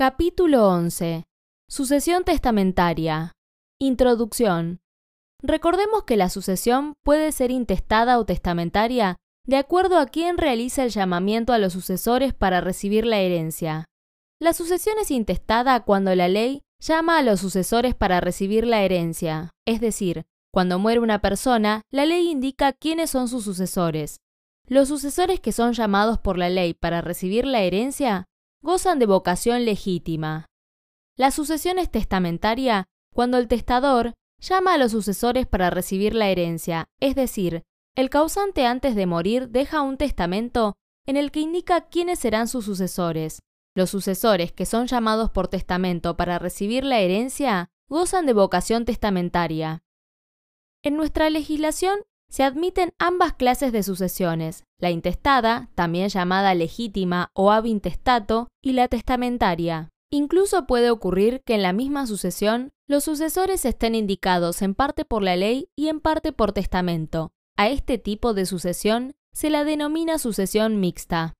Capítulo 11. Sucesión testamentaria. Introducción. Recordemos que la sucesión puede ser intestada o testamentaria de acuerdo a quién realiza el llamamiento a los sucesores para recibir la herencia. La sucesión es intestada cuando la ley llama a los sucesores para recibir la herencia, es decir, cuando muere una persona, la ley indica quiénes son sus sucesores. Los sucesores que son llamados por la ley para recibir la herencia gozan de vocación legítima. La sucesión es testamentaria cuando el testador llama a los sucesores para recibir la herencia, es decir, el causante antes de morir deja un testamento en el que indica quiénes serán sus sucesores. Los sucesores que son llamados por testamento para recibir la herencia gozan de vocación testamentaria. En nuestra legislación se admiten ambas clases de sucesiones, la intestada, también llamada legítima o ab intestato, y la testamentaria. Incluso puede ocurrir que en la misma sucesión los sucesores estén indicados en parte por la ley y en parte por testamento. A este tipo de sucesión se la denomina sucesión mixta.